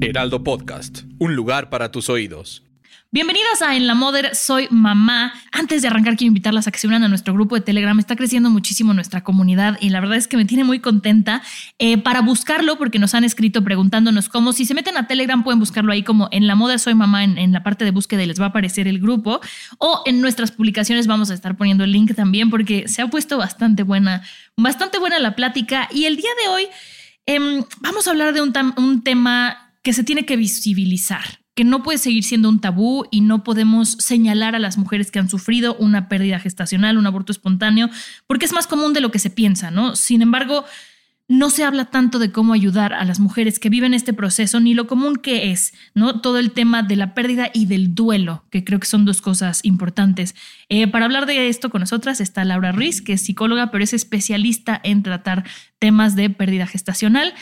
Heraldo Podcast, un lugar para tus oídos. Bienvenidas a En la Moder, soy mamá. Antes de arrancar quiero invitarlas a que se unan a nuestro grupo de Telegram. Está creciendo muchísimo nuestra comunidad y la verdad es que me tiene muy contenta eh, para buscarlo porque nos han escrito preguntándonos cómo. Si se meten a Telegram pueden buscarlo ahí como En la Moder, soy mamá en, en la parte de búsqueda les va a aparecer el grupo. O en nuestras publicaciones vamos a estar poniendo el link también porque se ha puesto bastante buena, bastante buena la plática. Y el día de hoy em, vamos a hablar de un, un tema que se tiene que visibilizar que no puede seguir siendo un tabú y no podemos señalar a las mujeres que han sufrido una pérdida gestacional, un aborto espontáneo, porque es más común de lo que se piensa, ¿no? Sin embargo, no se habla tanto de cómo ayudar a las mujeres que viven este proceso, ni lo común que es, ¿no? Todo el tema de la pérdida y del duelo, que creo que son dos cosas importantes. Eh, para hablar de esto con nosotras está Laura Ruiz, que es psicóloga, pero es especialista en tratar temas de pérdida gestacional.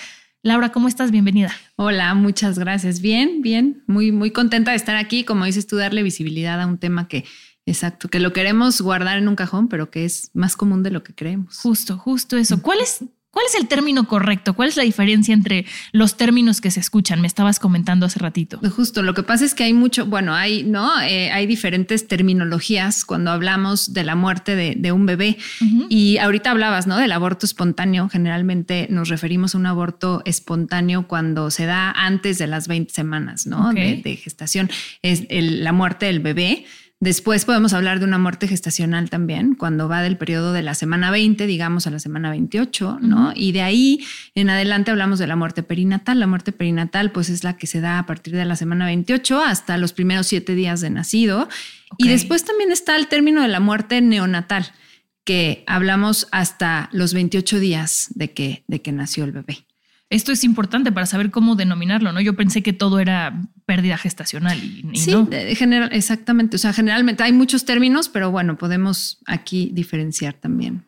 Laura, ¿cómo estás? Bienvenida. Hola, muchas gracias. Bien, bien, muy, muy contenta de estar aquí. Como dices tú, darle visibilidad a un tema que, exacto, que lo queremos guardar en un cajón, pero que es más común de lo que creemos. Justo, justo eso. ¿Cuál es ¿Cuál es el término correcto? ¿Cuál es la diferencia entre los términos que se escuchan? Me estabas comentando hace ratito. Justo, lo que pasa es que hay mucho, bueno, hay, ¿no? Eh, hay diferentes terminologías cuando hablamos de la muerte de, un bebé. Y ahorita hablabas, ¿no? Del aborto espontáneo. Generalmente nos referimos a un aborto espontáneo cuando se da antes de las 20 semanas, ¿no? De, gestación. Es la muerte del bebé. Después podemos hablar de una muerte gestacional también, cuando va del periodo de la semana 20, digamos, a la semana 28, ¿no? Y de ahí en adelante hablamos de la muerte perinatal. La muerte perinatal, pues es la que se da a partir de la semana 28 hasta los primeros siete días de nacido. Y después también está el término de la muerte neonatal, que hablamos hasta los 28 días de que, de que nació el bebé. Esto es importante para saber cómo denominarlo, ¿no? Yo pensé que todo era pérdida gestacional y, sí, general, exactamente. O sea, generalmente hay muchos términos, pero bueno, podemos aquí diferenciar también.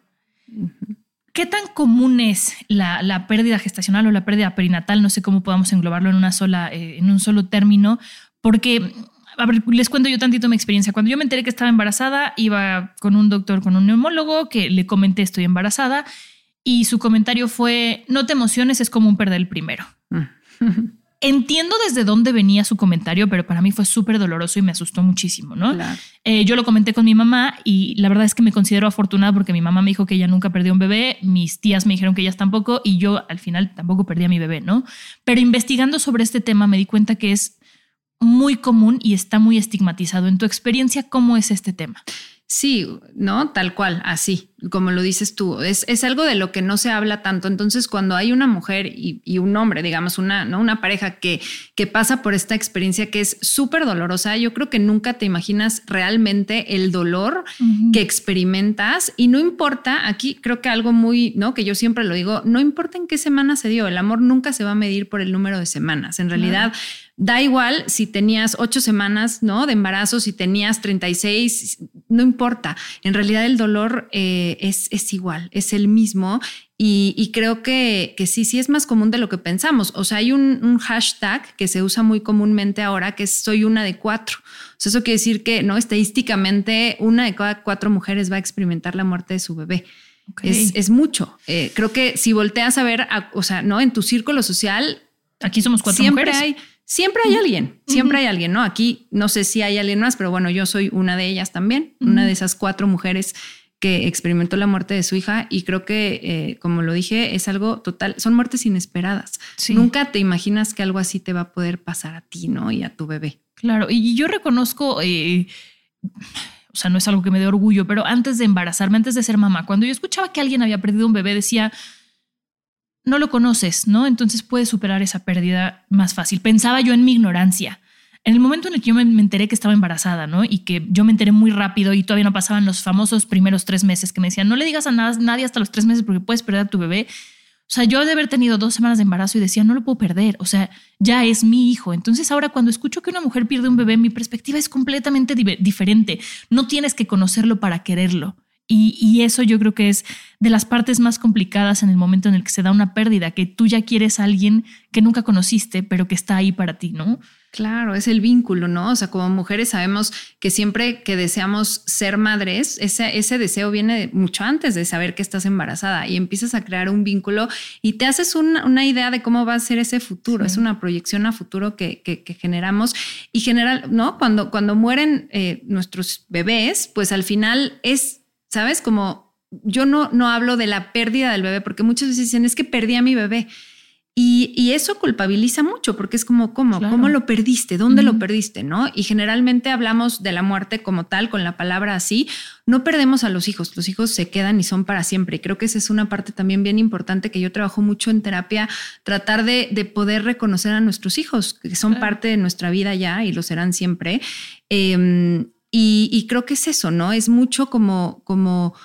¿Qué tan común es la, pérdida gestacional o la pérdida perinatal? No sé cómo podamos englobarlo en una sola, eh, en un solo término, porque a ver, les cuento yo tantito mi experiencia. Cuando yo me enteré que estaba embarazada, iba con un doctor, con un neumólogo, que le comenté estoy embarazada y su comentario fue, no te emociones, es como un perder el primero. Entiendo desde dónde venía su comentario, pero para mí fue súper doloroso y me asustó muchísimo, ¿no? Eh, yo lo comenté con mi mamá y la verdad es que me considero afortunada porque mi mamá me dijo que ella nunca perdió un bebé, mis tías me dijeron que ellas tampoco y yo al final tampoco perdí a mi bebé, ¿no? Pero investigando sobre este tema me di cuenta que es muy común y está muy estigmatizado. En tu experiencia, ¿cómo es este tema? Sí, ¿no? Tal cual, así, como lo dices tú. Es, es algo de lo que no se habla tanto. Entonces, cuando hay una mujer y, un hombre, digamos, una, ¿no? una pareja que, que pasa por esta experiencia que es súper dolorosa, yo creo que nunca te imaginas realmente el dolor que experimentas y no importa, aquí creo que algo muy, ¿no? Que yo siempre lo digo, no importa en qué semana se dio, el amor nunca se va a medir por el número de semanas. En realidad, Da igual si tenías ocho semanas ¿no? de embarazo, si tenías 36, no importa. En realidad el dolor eh, es, es, igual, es el mismo. Y, creo que, que, sí, sí es más común de lo que pensamos. O sea, hay un, hashtag que se usa muy comúnmente ahora que es soy una de cuatro. O sea, eso quiere decir que no estadísticamente una de cada cuatro mujeres va a experimentar la muerte de su bebé. Es, mucho. Eh, creo que si volteas a ver, o sea, no en tu círculo social, aquí somos cuatro siempre mujeres. hay Siempre hay alguien, siempre hay alguien, ¿no? Aquí no sé si hay alguien más, pero bueno, yo soy una de ellas también, una de esas cuatro mujeres que experimentó la muerte de su hija y creo que, eh, como lo dije, es algo total, son muertes inesperadas. Nunca te imaginas que algo así te va a poder pasar a ti, ¿no? Y a tu bebé. Claro, y yo reconozco... Eh, o sea, no es algo que me dé orgullo, pero antes de embarazarme, antes de ser mamá, cuando yo escuchaba que alguien había perdido un bebé, decía, no lo conoces, ¿no? Entonces puedes superar esa pérdida más fácil. Pensaba yo en mi ignorancia. En el momento en el que yo me, enteré que estaba embarazada, ¿no? Y que yo me enteré muy rápido y todavía no pasaban los famosos primeros tres meses que me decían, no le digas a nadie hasta los tres meses porque puedes perder a tu bebé. O sea, yo de haber tenido dos semanas de embarazo y decía, no lo puedo perder, o sea, ya es mi hijo. Entonces ahora cuando escucho que una mujer pierde un bebé, mi perspectiva es completamente diferente. No tienes que conocerlo para quererlo. Y, y, eso yo creo que es de las partes más complicadas en el momento en el que se da una pérdida, que tú ya quieres a alguien que nunca conociste, pero que está ahí para ti, ¿no? Claro, es el vínculo, ¿no? O sea, como mujeres sabemos que siempre que deseamos ser madres, ese, ese deseo viene mucho antes de saber que estás embarazada y empiezas a crear un vínculo y te haces una, una idea de cómo va a ser ese futuro. Es una proyección a futuro que, que, que, generamos y general, ¿no? Cuando, cuando mueren eh, nuestros bebés, pues al final es ¿sabes? Como yo no, no hablo de la pérdida del bebé, porque muchas veces dicen, es que perdí a mi bebé. Y, eso culpabiliza mucho, porque es como, ¿cómo? ¿Cómo lo perdiste? ¿Dónde lo perdiste? ¿No? Y generalmente hablamos de la muerte como tal, con la palabra así. No perdemos a los hijos, los hijos se quedan y son para siempre. Y creo que esa es una parte también bien importante que yo trabajo mucho en terapia, tratar de, de poder reconocer a nuestros hijos, que son parte de nuestra vida ya y lo serán siempre. Eh, y, creo que es eso, ¿no? Es mucho como, como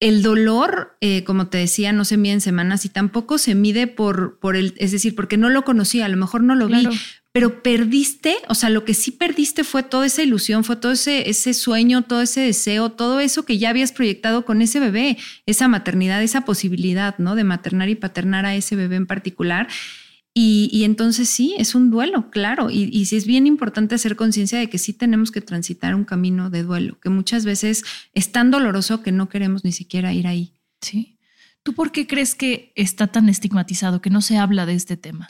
el dolor, eh, como te decía, no se mide en semanas y tampoco se mide por, por el, es decir, porque no lo conocía, a lo mejor no lo vi, pero perdiste, o sea, lo que sí perdiste fue toda esa ilusión, fue todo ese, ese sueño, todo ese deseo, todo eso que ya habías proyectado con ese bebé, esa maternidad, esa posibilidad, ¿no? De maternar y paternar a ese bebé en particular. Y, entonces sí, es un duelo, claro. Y, y sí es bien importante hacer conciencia de que sí tenemos que transitar un camino de duelo, que muchas veces es tan doloroso que no queremos ni siquiera ir ahí. Sí. ¿Tú por qué crees que está tan estigmatizado, que no se habla de este tema?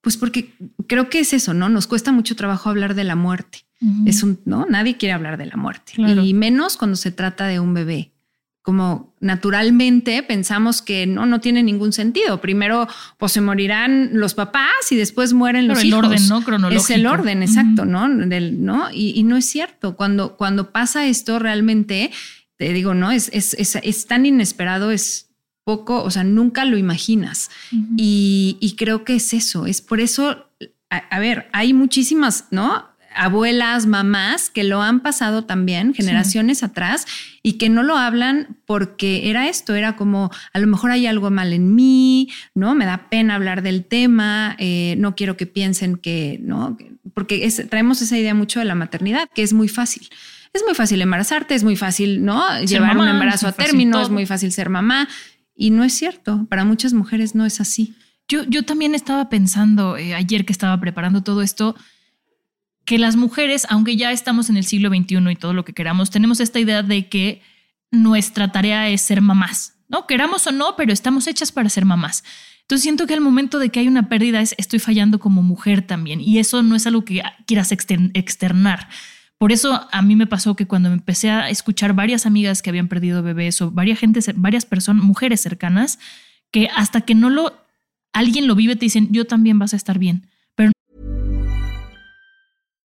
Pues porque creo que es eso, ¿no? Nos cuesta mucho trabajo hablar de la muerte. Es un, ¿no? Nadie quiere hablar de la muerte. Y menos cuando se trata de un bebé como naturalmente pensamos que no, no tiene ningún sentido. Primero, pues se morirán los papás y después mueren los hijos. el orden, ¿no? Cronológico. Es el orden, exacto, ¿no? Del, ¿no? Y, no es cierto. Cuando, cuando pasa esto realmente, te digo, ¿no? Es, es, es, tan inesperado, es poco, o sea, nunca lo imaginas. y, y, creo que es eso. Es por eso, a ver, hay muchísimas, ¿no? Abuelas, mamás que lo han pasado también generaciones atrás y que no lo hablan porque era esto, era como a lo mejor hay algo mal en mí, ¿no? Me da pena hablar del tema, eh, no quiero que piensen que, ¿no? Porque traemos esa idea mucho de la maternidad, que es muy fácil. Es muy fácil embarazarte, es muy fácil, ¿no? Llevar un embarazo a término, es muy fácil ser mamá. Y no es cierto, para muchas mujeres no es así. Yo, yo también estaba pensando eh, ayer que estaba preparando todo esto, que las mujeres, aunque ya estamos en el siglo XXI y todo lo que queramos, tenemos esta idea de que nuestra tarea es ser mamás, ¿no? Queramos o no, pero estamos hechas para ser mamás. Entonces siento que al momento de que hay una pérdida es estoy fallando como mujer también y eso no es algo que quieras externar. Por eso a mí me pasó que cuando empecé a escuchar varias amigas que habían perdido bebés o varias varias personas, mujeres cercanas, que hasta que no lo alguien lo vive te dicen, "Yo también vas a estar bien."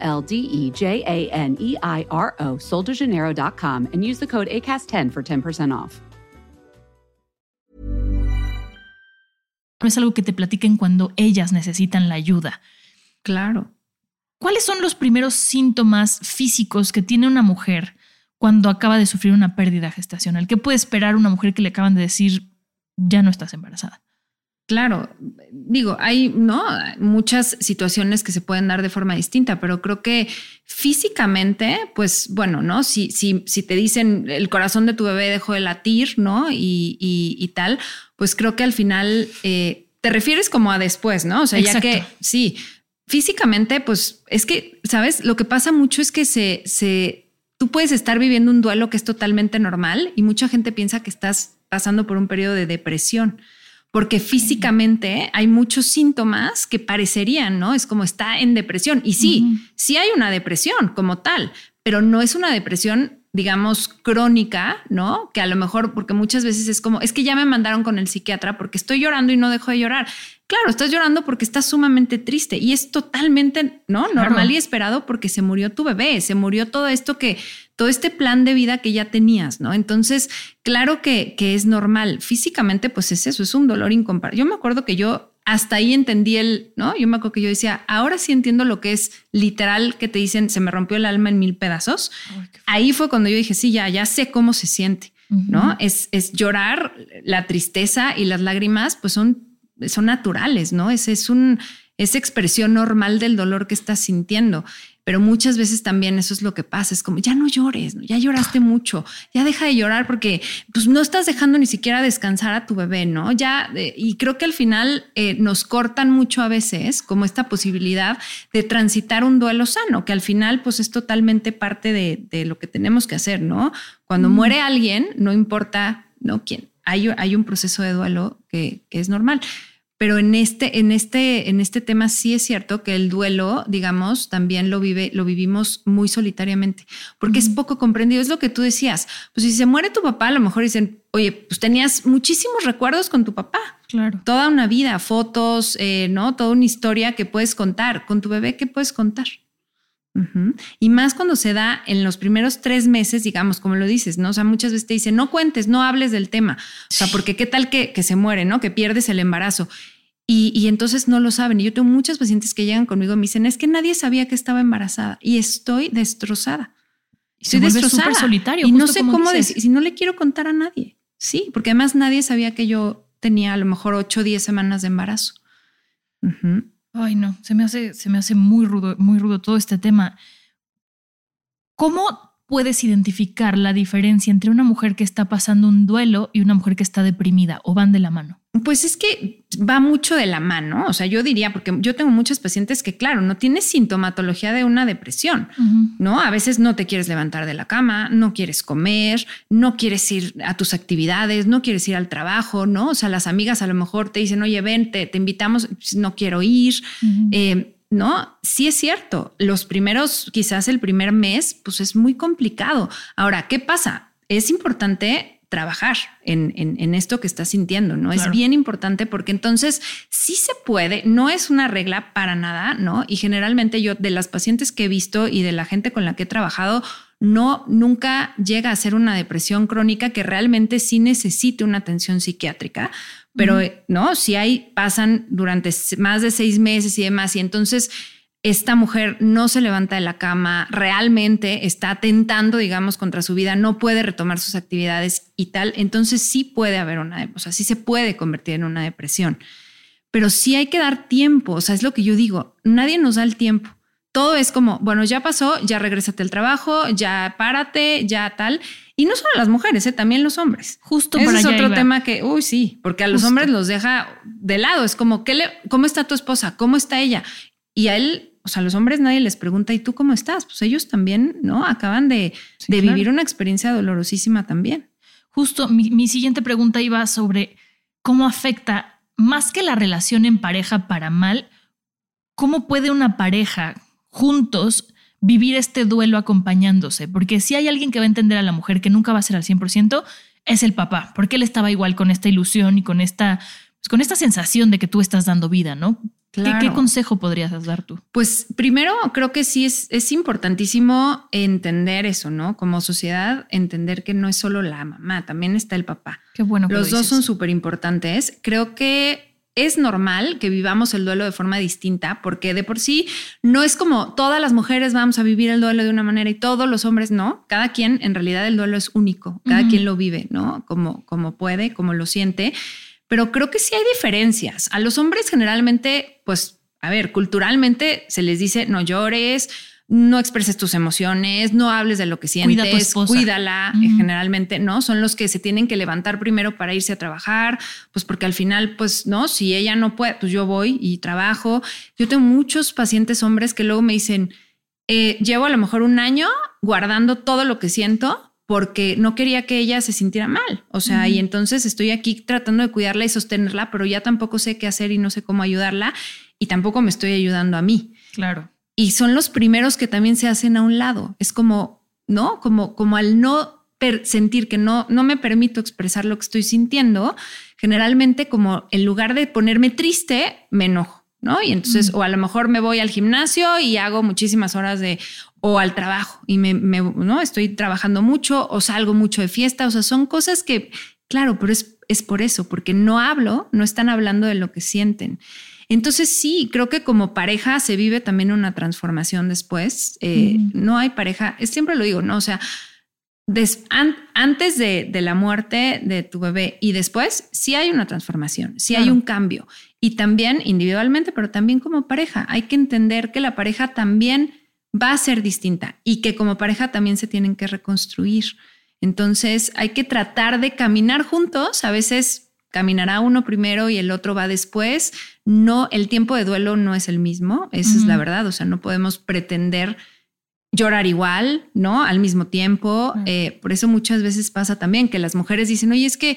L D E J A N E I R O, soldejaneiro.com, and use the code ACAST10 for 10% off. No es algo que te platiquen cuando ellas necesitan la ayuda. Claro. ¿Cuáles son los primeros síntomas físicos que tiene una mujer cuando acaba de sufrir una pérdida gestacional? ¿Qué puede esperar una mujer que le acaban de decir ya no estás embarazada? Claro, digo, hay ¿no? muchas situaciones que se pueden dar de forma distinta, pero creo que físicamente, pues bueno, ¿no? Si, si, si te dicen el corazón de tu bebé dejó de latir, ¿no? Y, y, tal, pues creo que al final eh, te refieres como a después, ¿no? O sea, ya que sí, físicamente, pues es que, ¿sabes? Lo que pasa mucho es que se, se, tú puedes estar viviendo un duelo que es totalmente normal y mucha gente piensa que estás pasando por un periodo de depresión porque físicamente hay muchos síntomas que parecerían, ¿no? Es como está en depresión. Y sí, sí hay una depresión como tal, pero no es una depresión digamos, crónica, ¿no? Que a lo mejor, porque muchas veces es como, es que ya me mandaron con el psiquiatra porque estoy llorando y no dejo de llorar. Claro, estás llorando porque estás sumamente triste y es totalmente, ¿no? Normal y esperado porque se murió tu bebé, se murió todo esto que todo este plan de vida que ya tenías, ¿no? Entonces, claro que, que es normal. Físicamente, pues es eso, es un dolor incomparable. Yo me acuerdo que yo hasta ahí entendí el, ¿no? Yo me acuerdo que yo decía, ahora sí entiendo lo que es literal que te dicen, se me rompió el alma en mil pedazos. ahí fue cuando yo dije, sí, ya, ya sé cómo se siente, ¿no? Es, es llorar, la tristeza y las lágrimas, pues son, son naturales, ¿no? Es, es un, es expresión normal del dolor que estás sintiendo. Pero muchas veces también eso es lo que pasa, es como, ya no llores, ya lloraste mucho, ya deja de llorar porque pues no estás dejando ni siquiera descansar a tu bebé, ¿no? Ya, eh, y creo que al final eh, nos cortan mucho a veces como esta posibilidad de transitar un duelo sano, que al final pues es totalmente parte de, lo que tenemos que hacer, ¿no? Cuando muere alguien, no importa, ¿no? ¿Quién? Hay, hay un proceso de duelo que, que es normal. Pero en este, en este, en este tema sí es cierto que el duelo, digamos, también lo vive, lo vivimos muy solitariamente, porque es poco comprendido. Es lo que tú decías. Pues si se muere tu papá, a lo mejor dicen, oye, pues tenías muchísimos recuerdos con tu papá. Claro. Toda una vida, fotos, eh, ¿no? Toda una historia que puedes contar. Con tu bebé, ¿qué puedes contar? Y más cuando se da en los primeros tres meses, digamos, como lo dices, ¿no? O sea, muchas veces te dicen, no cuentes, no hables del tema. O sea, porque qué tal que, que se muere, ¿no? Que pierdes el embarazo. Y, y, entonces no lo saben. Y yo tengo muchos pacientes que llegan conmigo y me dicen, es que nadie sabía que estaba embarazada y estoy destrozada. Estoy destrozada. solitario. Y no sé cómo decir, si no le quiero contar a nadie. Sí, porque además nadie sabía que yo tenía a lo mejor 8 o 10 semanas de embarazo. Ay, no, se me hace, se me hace muy rudo, muy rudo todo este tema. ¿Cómo puedes identificar la diferencia entre una mujer que está pasando un duelo y una mujer que está deprimida o van de la mano? Pues es que va mucho de la mano, o sea, yo diría, porque yo tengo muchos pacientes que, claro, no tienes sintomatología de una depresión, ¿no? A veces no te quieres levantar de la cama, no quieres comer, no quieres ir a tus actividades, no quieres ir al trabajo, ¿no? O sea, las amigas a lo mejor te dicen, oye, ven, te, invitamos, pues, no quiero ir. Eh, no, sí es cierto, los primeros, quizás el primer mes, pues es muy complicado. Ahora, ¿qué pasa? Es importante trabajar en, en, esto que estás sintiendo, ¿no? Es bien importante porque entonces sí se puede, no es una regla para nada, ¿no? Y generalmente yo de las pacientes que he visto y de la gente con la que he trabajado, no, nunca llega a ser una depresión crónica que realmente sí necesite una atención psiquiátrica, pero, ¿no? Si hay, pasan durante más de seis meses y demás, y entonces esta mujer no se levanta de la cama, realmente está atentando, digamos, contra su vida, no puede retomar sus actividades y tal, entonces sí puede haber una, o sea, sí se puede convertir en una depresión. Pero sí hay que dar tiempo, o sea, es lo que yo digo, nadie nos da el tiempo. Todo es como, bueno, ya pasó, ya regrésate al trabajo, ya párate, ya tal. Y no solo las mujeres, ¿eh? también los hombres. Justo Ese es otro tema que, uy, sí, porque a los hombres los deja de lado. Es como, ¿qué le, ¿cómo está tu esposa? ¿Cómo está ella? Y a él o sea, a los hombres nadie les pregunta, ¿y tú cómo estás? Pues ellos también, ¿no? Acaban de, vivir una experiencia dolorosísima también. Justo, mi, siguiente pregunta iba sobre cómo afecta, más que la relación en pareja para mal, cómo puede una pareja juntos vivir este duelo acompañándose, porque si hay alguien que va a entender a la mujer que nunca va a ser al 100%, es el papá, porque él estaba igual con esta ilusión y con esta, pues con esta sensación de que tú estás dando vida, ¿no? ¿Qué, consejo podrías dar tú? Pues primero creo que sí es, es importantísimo entender eso, ¿no? Como sociedad, entender que no es solo la mamá, también está el papá. Qué bueno. Los dos son súper importantes. Creo que es normal que vivamos el duelo de forma distinta, porque de por sí no es como todas las mujeres vamos a vivir el duelo de una manera y todos los hombres no. Cada quien, en realidad, el duelo es único. Cada quien lo vive, ¿no? Como, como puede, como lo siente pero creo que sí hay diferencias. A los hombres generalmente, pues, a ver, culturalmente se les dice no llores, no expreses tus emociones, no hables de lo que sientes, cuídala, eh, generalmente, ¿no? Son los que se tienen que levantar primero para irse a trabajar, pues porque al final, pues, ¿no? Si ella no puede, pues yo voy y trabajo. Yo tengo muchos pacientes hombres que luego me dicen, eh, llevo a lo mejor un año guardando todo lo que siento porque no quería que ella se sintiera mal. O sea, y entonces estoy aquí tratando de cuidarla y sostenerla, pero ya tampoco sé qué hacer y no sé cómo ayudarla y tampoco me estoy ayudando a mí. Claro. Y son los primeros que también se hacen a un lado. Es como, ¿no? Como, como al no sentir que no, no me permito expresar lo que estoy sintiendo, generalmente como en lugar de ponerme triste, me enojo. ¿no? Y entonces, o a lo mejor me voy al gimnasio y hago muchísimas horas de, o al trabajo y me, ¿no? Estoy trabajando mucho o salgo mucho de fiesta, o sea, son cosas que, claro, pero es, es por eso, porque no hablo, no están hablando de lo que sienten. Entonces sí, creo que como pareja se vive también una transformación después. Eh, no hay pareja, siempre lo digo, ¿no? O sea, antes de, la muerte de tu bebé y después, sí hay una transformación, sí hay un cambio. Y también individualmente, pero también como pareja. Hay que entender que la pareja también va a ser distinta y que como pareja también se tienen que reconstruir. Entonces hay que tratar de caminar juntos. A veces caminará uno primero y el otro va después. No, el tiempo de duelo no es el mismo. Esa es la verdad. O sea, no podemos pretender llorar igual, ¿no? Al mismo tiempo. Eh, por eso muchas veces pasa también que las mujeres dicen, oye, es que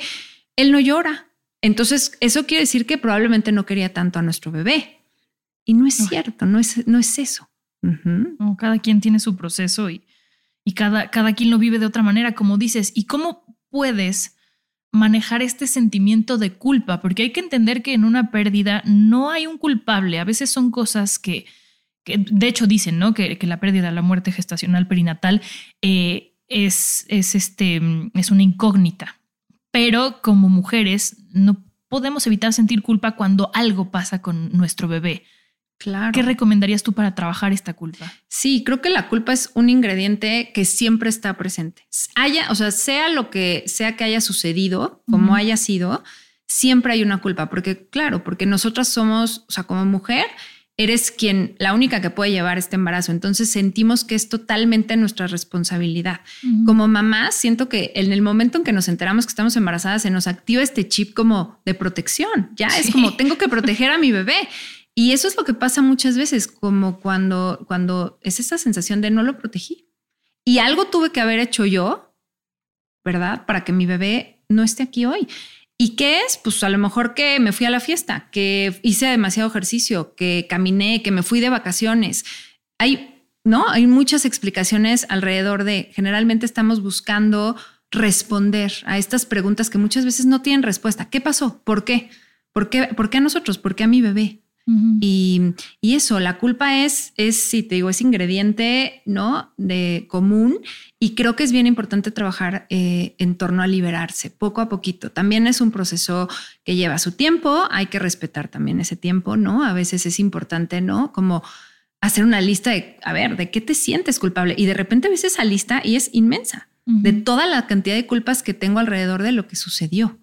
él no llora. Entonces, eso quiere decir que probablemente no quería tanto a nuestro bebé. Y no es cierto, no es, no es eso. Cada quien tiene su proceso y, y cada, cada quien lo vive de otra manera, como dices. ¿Y cómo puedes manejar este sentimiento de culpa? Porque hay que entender que en una pérdida no hay un culpable. A veces son cosas que, de hecho dicen, ¿no? Que, la pérdida, la muerte gestacional perinatal eh, es, es, este, es una incógnita. Pero como mujeres no podemos evitar sentir culpa cuando algo pasa con nuestro bebé. Claro. ¿Qué recomendarías tú para trabajar esta culpa? Sí, creo que la culpa es un ingrediente que siempre está presente. Haya, o sea, sea lo que sea que haya sucedido, como haya sido, siempre hay una culpa, porque claro, porque nosotras somos, o sea, como mujer, eres quien, la única que puede llevar este embarazo. Entonces sentimos que es totalmente nuestra responsabilidad. Como mamá, siento que en el momento en que nos enteramos que estamos embarazadas, se nos activa este chip como de protección. Ya es como, tengo que proteger a mi bebé. Y eso es lo que pasa muchas veces, como cuando, cuando es esa sensación de no lo protegí. Y algo tuve que haber hecho yo, ¿verdad? Para que mi bebé no esté aquí hoy. ¿Y qué es? Pues a lo mejor que me fui a la fiesta, que hice demasiado ejercicio, que caminé, que me fui de vacaciones. Hay, ¿no? Hay muchas explicaciones alrededor de, generalmente estamos buscando responder a estas preguntas que muchas veces no tienen respuesta. ¿Qué pasó? ¿Por qué? ¿Por qué, ¿Por qué a nosotros? ¿Por qué a mi bebé? Y, eso, la culpa es, es, si te digo, es ingrediente, ¿no? De común y creo que es bien importante trabajar eh, en torno a liberarse poco a poquito. También es un proceso que lleva su tiempo, hay que respetar también ese tiempo, ¿no? A veces es importante, ¿no? Como hacer una lista de, a ver, ¿de qué te sientes culpable? Y de repente ves esa lista y es inmensa de toda la cantidad de culpas que tengo alrededor de lo que sucedió.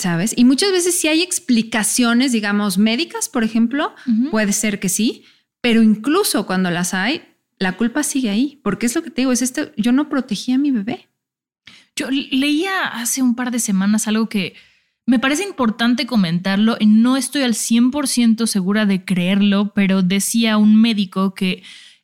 ¿Sabes? Y muchas veces si hay explicaciones, digamos, médicas, por ejemplo, puede ser que sí, pero incluso cuando las hay, la culpa sigue ahí, porque es lo que te digo, es esto, yo no protegí a mi bebé. Yo leía hace un par de semanas algo que me parece importante comentarlo, no estoy al 100% segura de creerlo, pero decía un médico que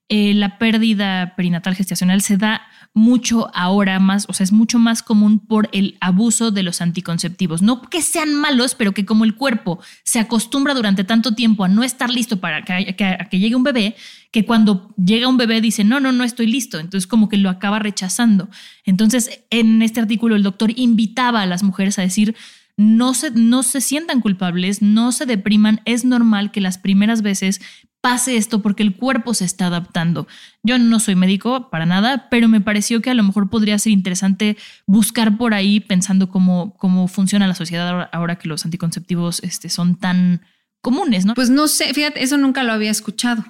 eh, la pérdida perinatal gestacional se da mucho ahora más, o sea, es mucho más común por el abuso de los anticonceptivos. No que sean malos, pero que como el cuerpo se acostumbra durante tanto tiempo a no estar listo para que, llegue un bebé, que cuando llega un bebé dice, no, no, no estoy listo. Entonces como que lo acaba rechazando. Entonces, en este artículo el doctor invitaba a las mujeres a decir, no se, no se sientan culpables, no se depriman, es normal que las primeras veces pase esto porque el cuerpo se está adaptando. Yo no soy médico para nada, pero me pareció que a lo mejor podría ser interesante buscar por ahí pensando cómo, cómo funciona la sociedad ahora que los anticonceptivos este, son tan comunes, ¿no? Pues no sé, fíjate, eso nunca lo había escuchado.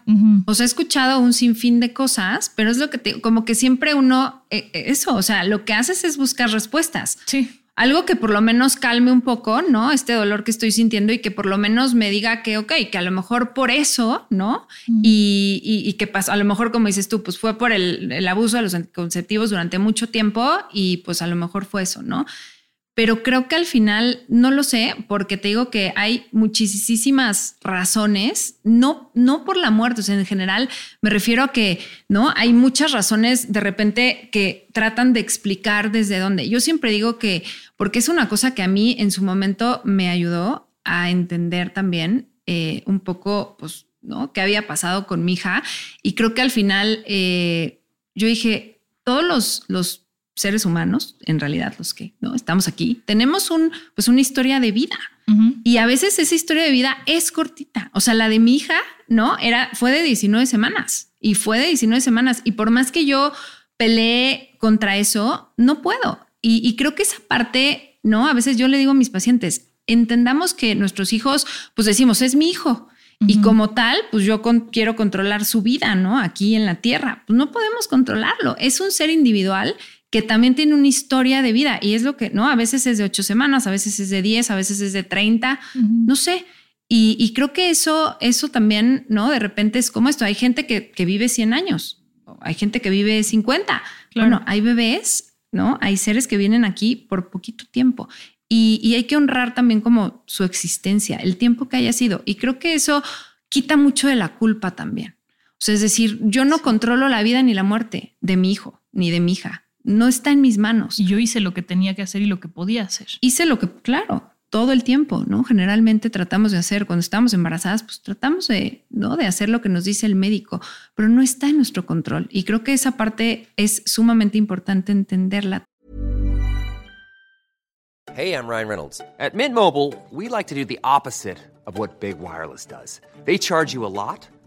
O sea, he escuchado un sinfín de cosas, pero es lo que te, como que siempre uno, eh, eh, eso, o sea, lo que haces es buscar respuestas. Sí algo que por lo menos calme un poco, ¿no? Este dolor que estoy sintiendo y que por lo menos me diga que, ok, que a lo mejor por eso, ¿no? Y, y, que pasó, a lo mejor como dices tú, pues fue por el, el, abuso de los anticonceptivos durante mucho tiempo y pues a lo mejor fue eso, ¿no? Pero creo que al final no lo sé porque te digo que hay muchísimas razones, no, no por la muerte, o en general me refiero a que no hay muchas razones de repente que tratan de explicar desde dónde. Yo siempre digo que porque es una cosa que a mí en su momento me ayudó a entender también eh, un poco, pues, ¿no? ¿Qué había pasado con mi hija? Y creo que al final eh, yo dije, todos los, los seres humanos, en realidad los que no estamos aquí, tenemos un, pues una historia de vida. Y a veces esa historia de vida es cortita. O sea, la de mi hija, ¿no? Era, fue de 19 semanas y fue de 19 semanas. Y por más que yo peleé contra eso, no puedo. Y, creo que esa parte, ¿no? A veces yo le digo a mis pacientes, entendamos que nuestros hijos, pues decimos, es mi hijo. Y como tal, pues yo quiero controlar su vida, ¿no? Aquí en la tierra. Pues no podemos controlarlo. Es un ser individual que también tiene una historia de vida y es lo que, ¿no? A veces es de ocho semanas, a veces es de diez, a veces es de treinta, no sé. Y, creo que eso, eso también, ¿no? De repente es como esto. Hay gente que, que vive 100 años, hay gente que vive 50. Bueno, hay bebés ¿no? Hay seres que vienen aquí por poquito tiempo y, hay que honrar también como su existencia, el tiempo que haya sido. Y creo que eso quita mucho de la culpa también. O sea, es decir, yo no controlo la vida ni la muerte de mi hijo ni de mi hija. No está en mis manos. Y yo hice lo que tenía que hacer y lo que podía hacer. Hice lo que, claro, todo el tiempo, ¿no? Generalmente tratamos de hacer, cuando estamos embarazadas, pues tratamos de, ¿no? de hacer lo que nos dice el médico, pero no está en nuestro control. Y creo que esa parte es sumamente importante entenderla. Hey, I'm Ryan Reynolds. At Mint Mobile, we like to do the opposite of what Big Wireless does. They charge you a lot,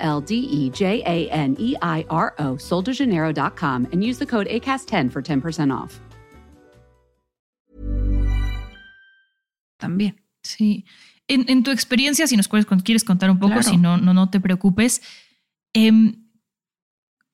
L D E J A N E I R O, soldejaneiro.com, and use the code ACAST10 for 10% off. También. Sí. En, en, tu experiencia, si nos quieres contar un poco, claro. si no, no, no te preocupes. Eh,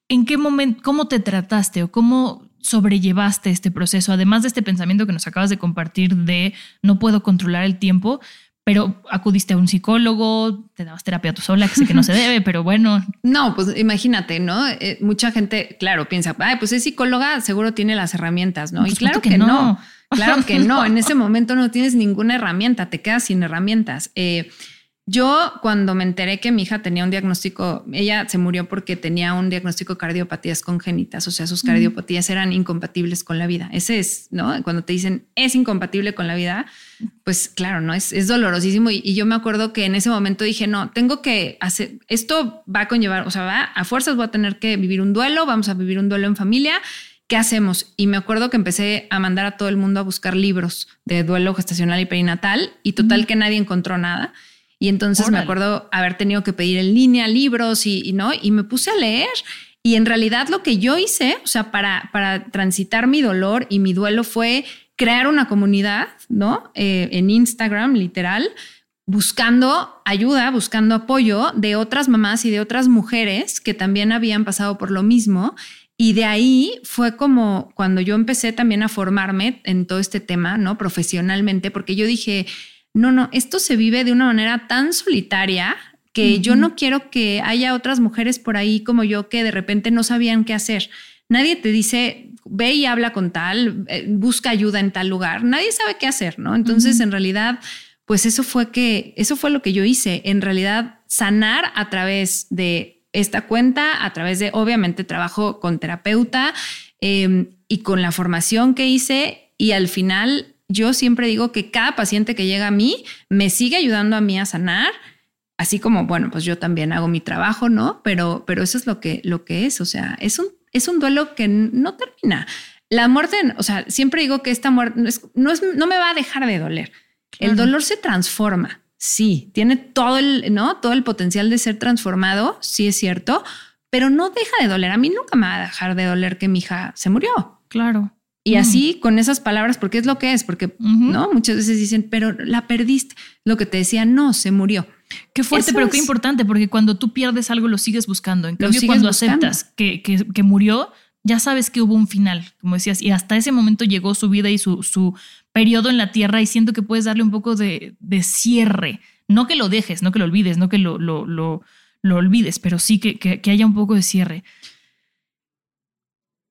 ¿En qué momento, cómo te trataste o cómo sobrellevaste este proceso? Además de este pensamiento que nos acabas de compartir de no puedo controlar el tiempo, pero acudiste a un psicólogo, te dabas terapia tú sola, que sé que no se debe, pero bueno. No, pues imagínate, ¿no? Eh, mucha gente, claro, piensa, ay, pues es psicóloga, seguro tiene las herramientas, ¿no? y claro que, no. Claro que no. En ese momento no tienes ninguna herramienta, te quedas sin herramientas. Eh, yo cuando me enteré que mi hija tenía un diagnóstico, ella se murió porque tenía un diagnóstico de cardiopatías congénitas, o sea, sus cardiopatías eran incompatibles con la vida. Ese es, ¿no? Cuando te dicen es incompatible con la vida, pues claro, ¿no? Es, es dolorosísimo. Y, yo me acuerdo que en ese momento dije, no, tengo que hacer, esto va a conllevar, o sea, va, a fuerzas voy a tener que vivir un duelo, vamos a vivir un duelo en familia. ¿Qué hacemos? Y me acuerdo que empecé a mandar a todo el mundo a buscar libros de duelo gestacional y perinatal y total que nadie encontró nada. Y entonces me acuerdo haber tenido que pedir en línea libros y, no, y me puse a leer. Y en realidad lo que yo hice, o sea, para, para transitar mi dolor y mi duelo fue crear una comunidad, ¿no? Eh, en Instagram, literal, buscando ayuda, buscando apoyo de otras mamás y de otras mujeres que también habían pasado por lo mismo. Y de ahí fue como cuando yo empecé también a formarme en todo este tema, ¿no? Profesionalmente, porque yo dije, no, no, esto se vive de una manera tan solitaria que yo no quiero que haya otras mujeres por ahí como yo que de repente no sabían qué hacer. Nadie te dice, ve y habla con tal, eh, busca ayuda en tal lugar. Nadie sabe qué hacer, ¿no? Entonces, en realidad, pues eso fue que, eso fue lo que yo hice. En realidad, sanar a través de esta cuenta, a través de, obviamente, trabajo con terapeuta em, y con la formación que hice y al final yo siempre digo que cada paciente que llega a mí me sigue ayudando a mí a sanar, así como, bueno, pues yo también hago mi trabajo, ¿no? Pero, pero eso es lo que, lo que es, o sea, es un, es un duelo que no termina. La muerte, o sea, siempre digo que esta muerte no, es, no, me va a dejar de doler. El dolor se transforma, sí, tiene todo el, ¿no? Todo el potencial de ser transformado, sí es cierto, pero no deja de doler. A mí nunca me va a dejar de doler que mi hija se murió. Claro. Y así con esas palabras, porque es lo que es, porque no muchas veces dicen, pero la perdiste. Lo que te decía, no, se murió. Qué fuerte, Eso pero qué importante, porque cuando tú pierdes algo lo sigues buscando. En Lo cambio, cuando buscando. aceptas que, que- que murió, ya sabes que hubo un final, como decías, y hasta ese momento llegó su vida y su, su periodo en la tierra y siento que puedes darle un poco de, de cierre. No que lo dejes, no que lo olvides, no que lo, lo, lo, lo olvides, pero sí que, que- que haya un poco de cierre.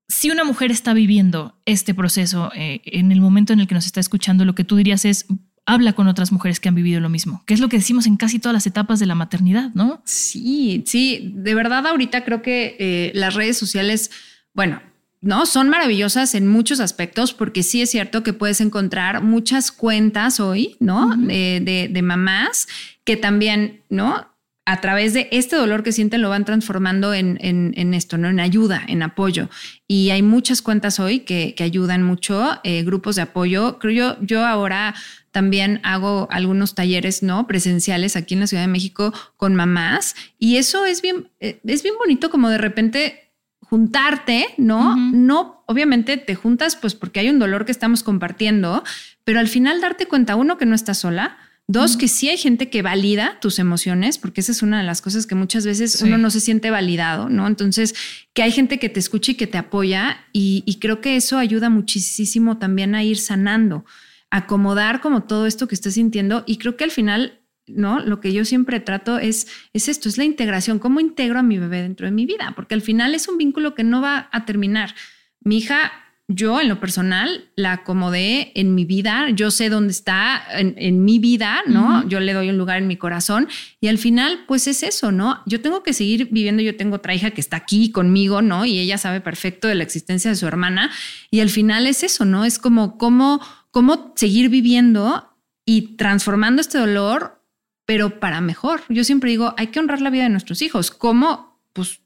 Si una mujer está viviendo este proceso eh, en el momento en el que nos está escuchando, lo que tú dirías es, habla con otras mujeres que han vivido lo mismo, que es lo que decimos en casi todas las etapas de la maternidad, ¿no? Sí, sí, de verdad ahorita creo que eh, las redes sociales, bueno, no, son maravillosas en muchos aspectos porque sí es cierto que puedes encontrar muchas cuentas hoy, ¿no? De, de- de mamás que también, ¿no? A través de este dolor que sienten lo van transformando en, en- en esto, ¿no? En ayuda, en apoyo. Y hay muchas cuentas hoy que, que ayudan mucho, eh, grupos de apoyo. Creo yo, yo ahora también hago algunos talleres, ¿no? Presenciales aquí en la Ciudad de México con mamás. Y eso es bien, eh, es bien bonito como de repente juntarte, ¿no? No, obviamente te juntas pues porque hay un dolor que estamos compartiendo, pero al final darte cuenta, uno, que no estás sola. Dos, que sí hay gente que valida tus emociones, porque esa es una de las cosas que muchas veces Sí. uno no se siente validado, ¿no? Entonces, que hay gente que te escucha y que te apoya y, y creo que eso ayuda muchísimo también a ir sanando, acomodar como todo esto que estás sintiendo y creo que al final, ¿no? Lo que yo siempre trato es, es esto, es la integración, cómo integro a mi bebé dentro de mi vida, porque al final es un vínculo que no va a terminar. Mi hija yo en lo personal la acomodé en mi vida, yo sé dónde está en, en mi vida, ¿no? Yo le doy un lugar en mi corazón y al final pues es eso, ¿no? Yo tengo que seguir viviendo, yo tengo otra hija que está aquí conmigo, ¿no? Y ella sabe perfecto de la existencia de su hermana y al final es eso, ¿no? Es como cómo, cómo seguir viviendo y transformando este dolor, pero para mejor. Yo siempre digo, hay que honrar la vida de nuestros hijos, ¿cómo? Pues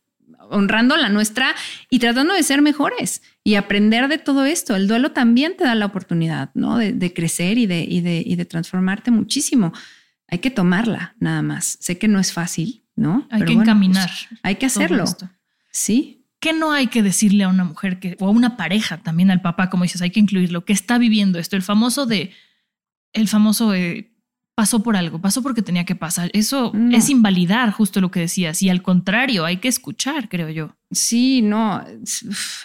honrando la nuestra y tratando de ser mejores y aprender de todo esto. El duelo también te da la oportunidad, ¿no? De, de crecer y de, y, de, y de transformarte muchísimo. Hay que tomarla, nada más. Sé que no es fácil, ¿no? Hay Pero que bueno, encaminar. pues, hay que hacerlo. Sí. ¿Qué no hay que decirle a una mujer que, o a una pareja, también al papá, como dices, hay que incluirlo, que está viviendo esto? El famoso de, el famoso eh, pasó por algo, pasó porque tenía que pasar. Eso No. es invalidar justo lo que decías. Y al contrario, hay que escuchar, creo yo. Sí, no,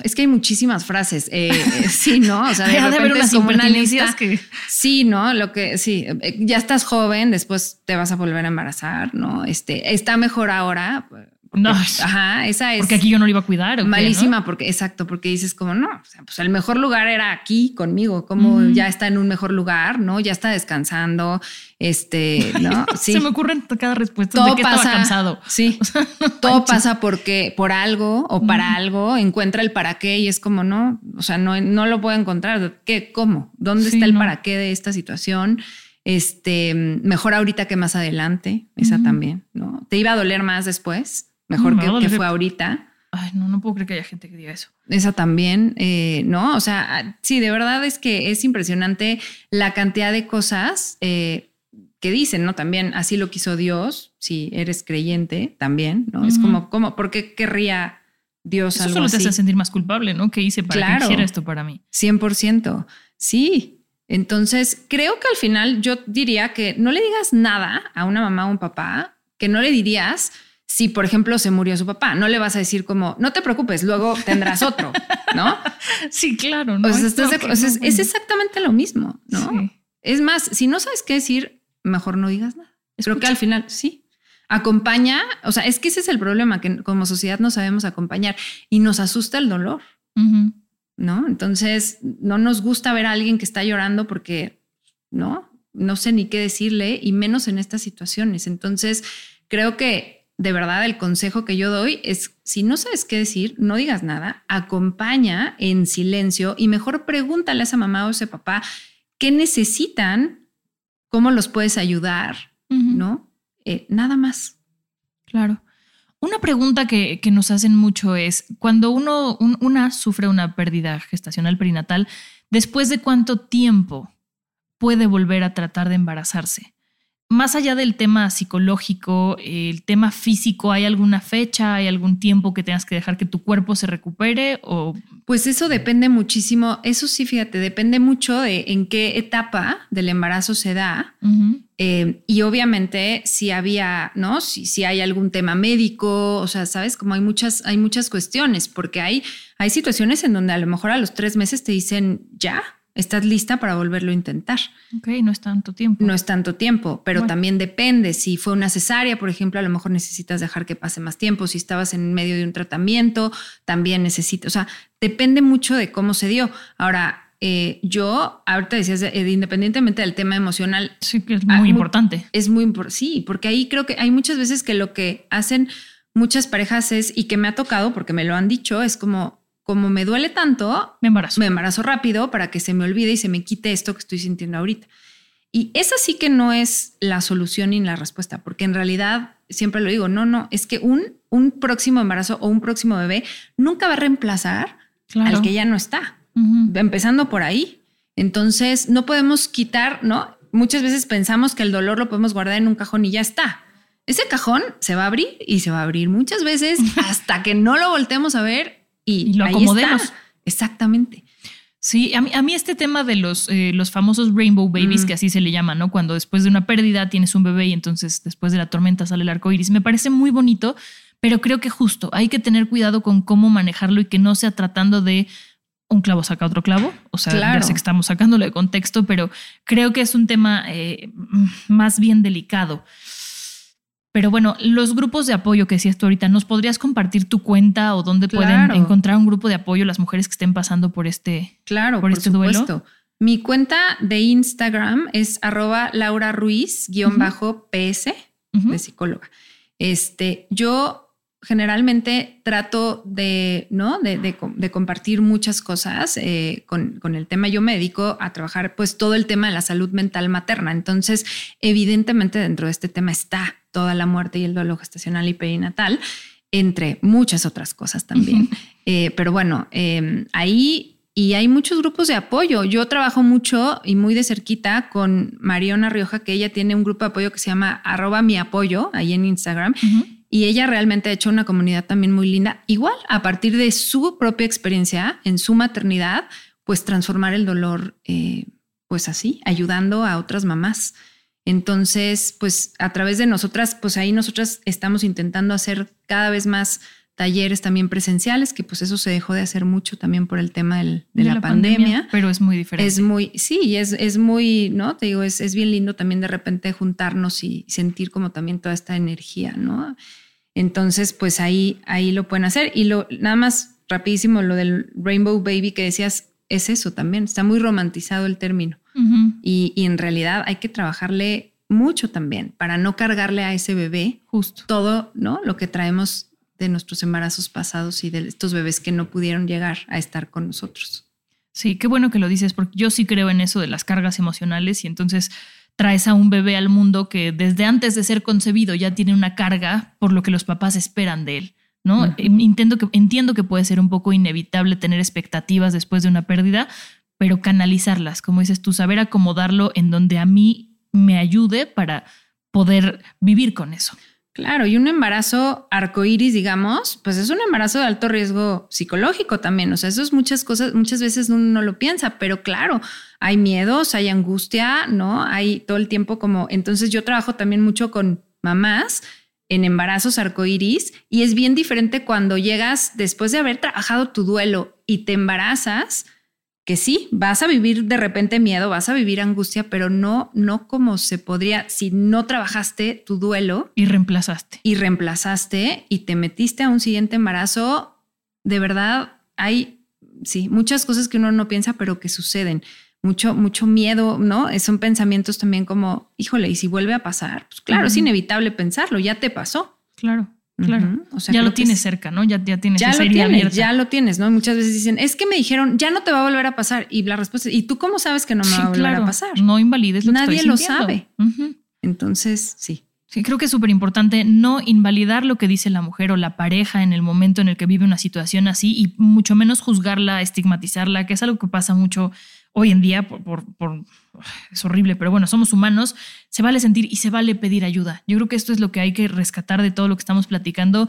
es, que hay muchísimas frases. Eh, eh, sí, ¿no? O sea, de de repente unas es como una lista. que- Sí, ¿no? Lo que sí, eh, ya estás joven, después te vas a volver a embarazar, ¿no? Este, está mejor ahora. No. Ajá, esa es Porque aquí yo no lo iba a cuidar. ¿o qué, malísima no? porque exacto, porque dices como no, o sea, pues el mejor lugar era aquí conmigo, como ya está en un mejor lugar, ¿no? Ya está descansando, este, ¿no? Sí. Se me ocurren cada respuesta todo de que pasa, estaba cansado. Sí, todo pasa porque por algo o para algo encuentra el para qué y es como no, o sea, no, no lo puedo encontrar. ¿Qué? ¿Cómo? ¿Dónde Sí, está el para qué de esta situación? Este, mejor ahorita que más adelante, esa también, ¿no? ¿Te iba a doler más después? Mejor me que, fue ahorita. Ay, no, no puedo creer que haya gente que diga eso. Esa también, eh, ¿no? O sea, ah, sí, de verdad es que es impresionante la cantidad de cosas eh, que dicen, ¿no? También así lo quiso Dios, si eres creyente también, ¿no? Es como, como, ¿por qué querría Dios Eso algo solo te así? hace sentir más culpable, ¿no? ¿Qué hice para Claro. que hiciera esto para mí? 100%. Sí. Entonces, creo que al final yo diría que no le digas nada a una mamá o un papá, que no le dirías si, por ejemplo, se murió su papá. No le vas a decir como, no te preocupes, luego tendrás otro, ¿no? Sí, claro. ¿no? O sea, estás de- Ok, o sea, es, no, es bueno. exactamente lo mismo, ¿no? Sí. Es más, si no sabes qué decir, mejor no digas nada. Creo que Escucha. al final sí. Acompaña, o sea, es que ese es el problema, que como sociedad no sabemos acompañar y nos asusta el dolor. ¿no? Entonces, no nos gusta ver a alguien que está llorando porque, ¿no? No sé ni qué decirle y menos en estas situaciones. Entonces, creo que de verdad el consejo que yo doy es, si no sabes qué decir, no digas nada, acompaña en silencio y mejor pregúntale a esa mamá o ese papá qué necesitan, cómo los puedes ayudar. ¿no? Eh, nada más. Claro. Una pregunta que, que nos hacen mucho es, cuando uno, un- una sufre una pérdida gestacional perinatal, ¿después de cuánto tiempo puede volver a tratar de embarazarse? Más allá del tema psicológico, el tema físico, ¿hay alguna fecha, hay algún tiempo que tengas que dejar que tu cuerpo se recupere? O Pues eso depende muchísimo, eso sí, fíjate, depende mucho de en qué etapa del embarazo se da. Eh, y obviamente si había, ¿no? Si, si hay algún tema médico, o sea, sabes, como hay muchas, hay muchas cuestiones, porque hay, hay situaciones en donde a lo mejor a los tres meses te dicen, ya, estás lista para volverlo a intentar. Ok, no es tanto tiempo. No es tanto tiempo, pero Bueno. también depende. Si fue una cesárea, por ejemplo, a lo mejor necesitas dejar que pase más tiempo. Si estabas en medio de un tratamiento, también necesitas, o sea, depende mucho de cómo se dio. Ahora, eh, yo, ahorita decías, eh, independientemente del tema emocional, Sí, que es Ah, muy muy- importante. es muy importante. Sí, porque ahí creo que hay muchas veces que lo que hacen muchas parejas es, y que me ha tocado, porque me lo han dicho, es como, como me duele tanto, Me embarazo. me embarazo rápido para que se me olvide y se me quite esto que estoy sintiendo ahorita. Y esa sí que no es la solución ni la respuesta, porque en realidad, siempre lo digo, no, no, es que un, un próximo embarazo o un próximo bebé nunca va a reemplazar Claro. al que ya no está empezando por ahí. Entonces, no podemos quitar, ¿no? Muchas veces pensamos que el dolor lo podemos guardar en un cajón y ya está. Ese cajón se va a abrir y se va a abrir muchas veces hasta que no lo volteemos a ver y, Y lo ahí acomodemos. está. Exactamente. Sí, a mí, a mí este tema de los, eh, los famosos rainbow babies, Mm. que así se le llama, ¿no? Cuando después de una pérdida tienes un bebé y entonces después de la tormenta sale el arco iris, me parece muy bonito, pero creo que justo hay que tener cuidado con cómo manejarlo y que no sea tratando de un clavo saca otro clavo. O sea, Claro. ya sé que estamos sacándolo de contexto, pero creo que es un tema eh, más bien delicado. Pero bueno, los grupos de apoyo que decías tú ahorita, ¿nos podrías compartir tu cuenta o dónde pueden encontrar un grupo de apoyo las mujeres que estén pasando por este, Claro, por por, este duelo? supuesto. Mi cuenta de Instagram es arroba Laura Ruiz guion bajo PS Ujú. de psicóloga. Este, yo generalmente trato de, ¿no? de, de compartir muchas cosas eh, con, con el tema. Yo me dedico a trabajar pues todo el tema de la salud mental materna. Entonces, evidentemente dentro de este tema está toda la muerte y el duelo gestacional y perinatal, entre muchas otras cosas también. Eh, pero bueno, eh, ahí y hay muchos grupos de apoyo. Yo trabajo mucho y muy de cerquita con Mariona Rioja, que ella tiene un grupo de apoyo que se llama arroba mi apoyo ahí en Instagram. Y ella realmente ha hecho una comunidad también muy linda. Igual, a partir de su propia experiencia en su maternidad, pues transformar el dolor, eh, pues así, ayudando a otras mamás. Entonces, pues a través de nosotras, pues ahí nosotras estamos intentando hacer cada vez más talleres también presenciales, que pues eso se dejó de hacer mucho también por el tema del- de, la, pandemia. Pero es muy diferente. Es muy, sí, es, es muy, ¿no? Te digo, es, es bien lindo también de repente juntarnos y sentir como también toda esta energía, ¿no? Entonces, pues ahí, ahí lo pueden hacer. Y lo, nada más rapidísimo, lo del Rainbow Baby que decías, es eso también. Está muy romantizado el término. Y, y en realidad hay que trabajarle mucho también para no cargarle a ese bebé Justo. todo, ¿no? Lo que traemos de nuestros embarazos pasados y de estos bebés que no pudieron llegar a estar con nosotros. Sí, qué bueno que lo dices, porque yo sí creo en eso de las cargas emocionales y entonces traes a un bebé al mundo que desde antes de ser concebido ya tiene una carga por lo que los papás esperan de él. ¿No? Ujú. Entiendo, que, entiendo que puede ser un poco inevitable tener expectativas después de una pérdida, pero canalizarlas, como dices tú, saber acomodarlo en donde a mí me ayude para poder vivir con eso. Claro, y un embarazo arcoíris, digamos, pues es un embarazo de alto riesgo psicológico también. O sea, eso es muchas cosas, muchas veces uno no lo piensa, pero claro, hay miedos, hay angustia, ¿no? Hay todo el tiempo como. Entonces, yo trabajo también mucho con mamás en embarazos arcoíris y es bien diferente cuando llegas después de haber trabajado tu duelo y te embarazas que sí, vas a vivir de repente miedo, vas a vivir angustia, pero no, no como se podría si no trabajaste tu duelo Y reemplazaste. y reemplazaste y te metiste a un siguiente embarazo. De verdad, hay, sí, muchas cosas que uno no piensa, pero que suceden. Mucho, mucho miedo, ¿no? Son pensamientos también como, híjole, ¿y si vuelve a pasar? Pues claro, es inevitable pensarlo, ya te pasó. Claro, claro. O sea, ya lo que tienes es- cerca, ¿no? Ya, ya tienes ya esa lo herida tienes, abierta. ya lo tienes, ¿no? Muchas veces dicen, es que me dijeron, ya no te va a volver a pasar. Y la respuesta es, ¿y tú cómo sabes que no me Sí, va a volver claro. a pasar? No invalides lo que Nadie estoy lo sabe. Entonces, sí. Sí, creo que es súper importante no invalidar lo que dice la mujer o la pareja en el momento en el que vive una situación así y mucho menos juzgarla, estigmatizarla, que es algo que pasa mucho hoy en día por, por- por- es horrible, pero bueno, somos humanos, se vale sentir y se vale pedir ayuda. Yo creo que esto es lo que hay que rescatar de todo lo que estamos platicando,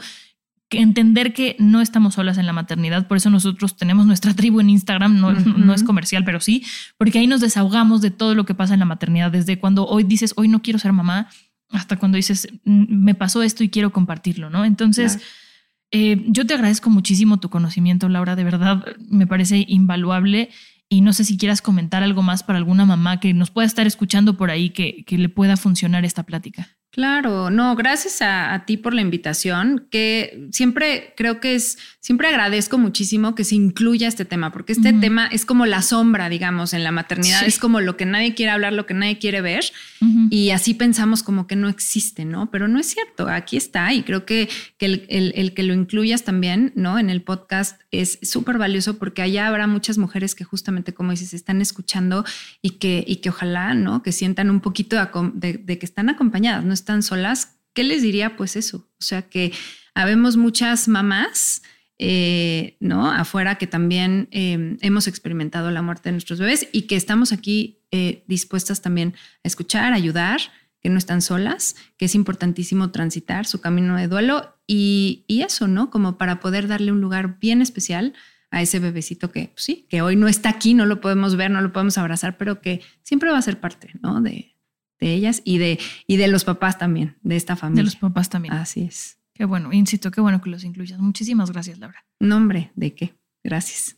que entender que no estamos solas en la maternidad, por eso nosotros tenemos nuestra tribu en Instagram, no, no es comercial, pero sí, porque ahí nos desahogamos de todo lo que pasa en la maternidad, desde cuando hoy dices, hoy no quiero ser mamá, hasta cuando dices, "Mm, me pasó esto y quiero compartirlo, ¿no? Entonces, eh, yo te agradezco muchísimo tu conocimiento, Laura, de verdad me parece invaluable. Y no sé si quieras comentar algo más para alguna mamá que nos pueda estar escuchando por ahí que, que le pueda funcionar esta plática. Claro, no, gracias a, a, ti por la invitación, que siempre creo que es, siempre agradezco muchísimo que se incluya este tema, porque este uh -huh. tema es como la sombra, digamos, en la maternidad, sí. es como lo que nadie quiere hablar, lo que nadie quiere ver, uh -huh. y así pensamos como que no existe, ¿no? Pero no es cierto, aquí está, y creo que, que el, el, el, que lo incluyas también, ¿no? En el podcast es súper valioso porque allá habrá muchas mujeres que justamente, como dices, están escuchando y que, y que ojalá, ¿no? Que sientan un poquito de, de, de que están acompañadas, no están solas, ¿qué les diría? Pues eso, o sea que habemos muchas mamás, eh, ¿no? Afuera que también eh, hemos experimentado la muerte de nuestros bebés y que estamos aquí eh, dispuestas también a escuchar, a ayudar, que no están solas, que es importantísimo transitar su camino de duelo y, y eso, ¿no? Como para poder darle un lugar bien especial a ese bebecito que pues sí, que hoy no está aquí, no lo podemos ver, no lo podemos abrazar, pero que siempre va a ser parte, ¿no? De, de ellas y de, y de los papás también, de esta familia. De los papás también. Así es. Qué bueno, insisto, qué bueno que los incluyas. Muchísimas gracias, Laura. Nombre, ¿de qué? Gracias.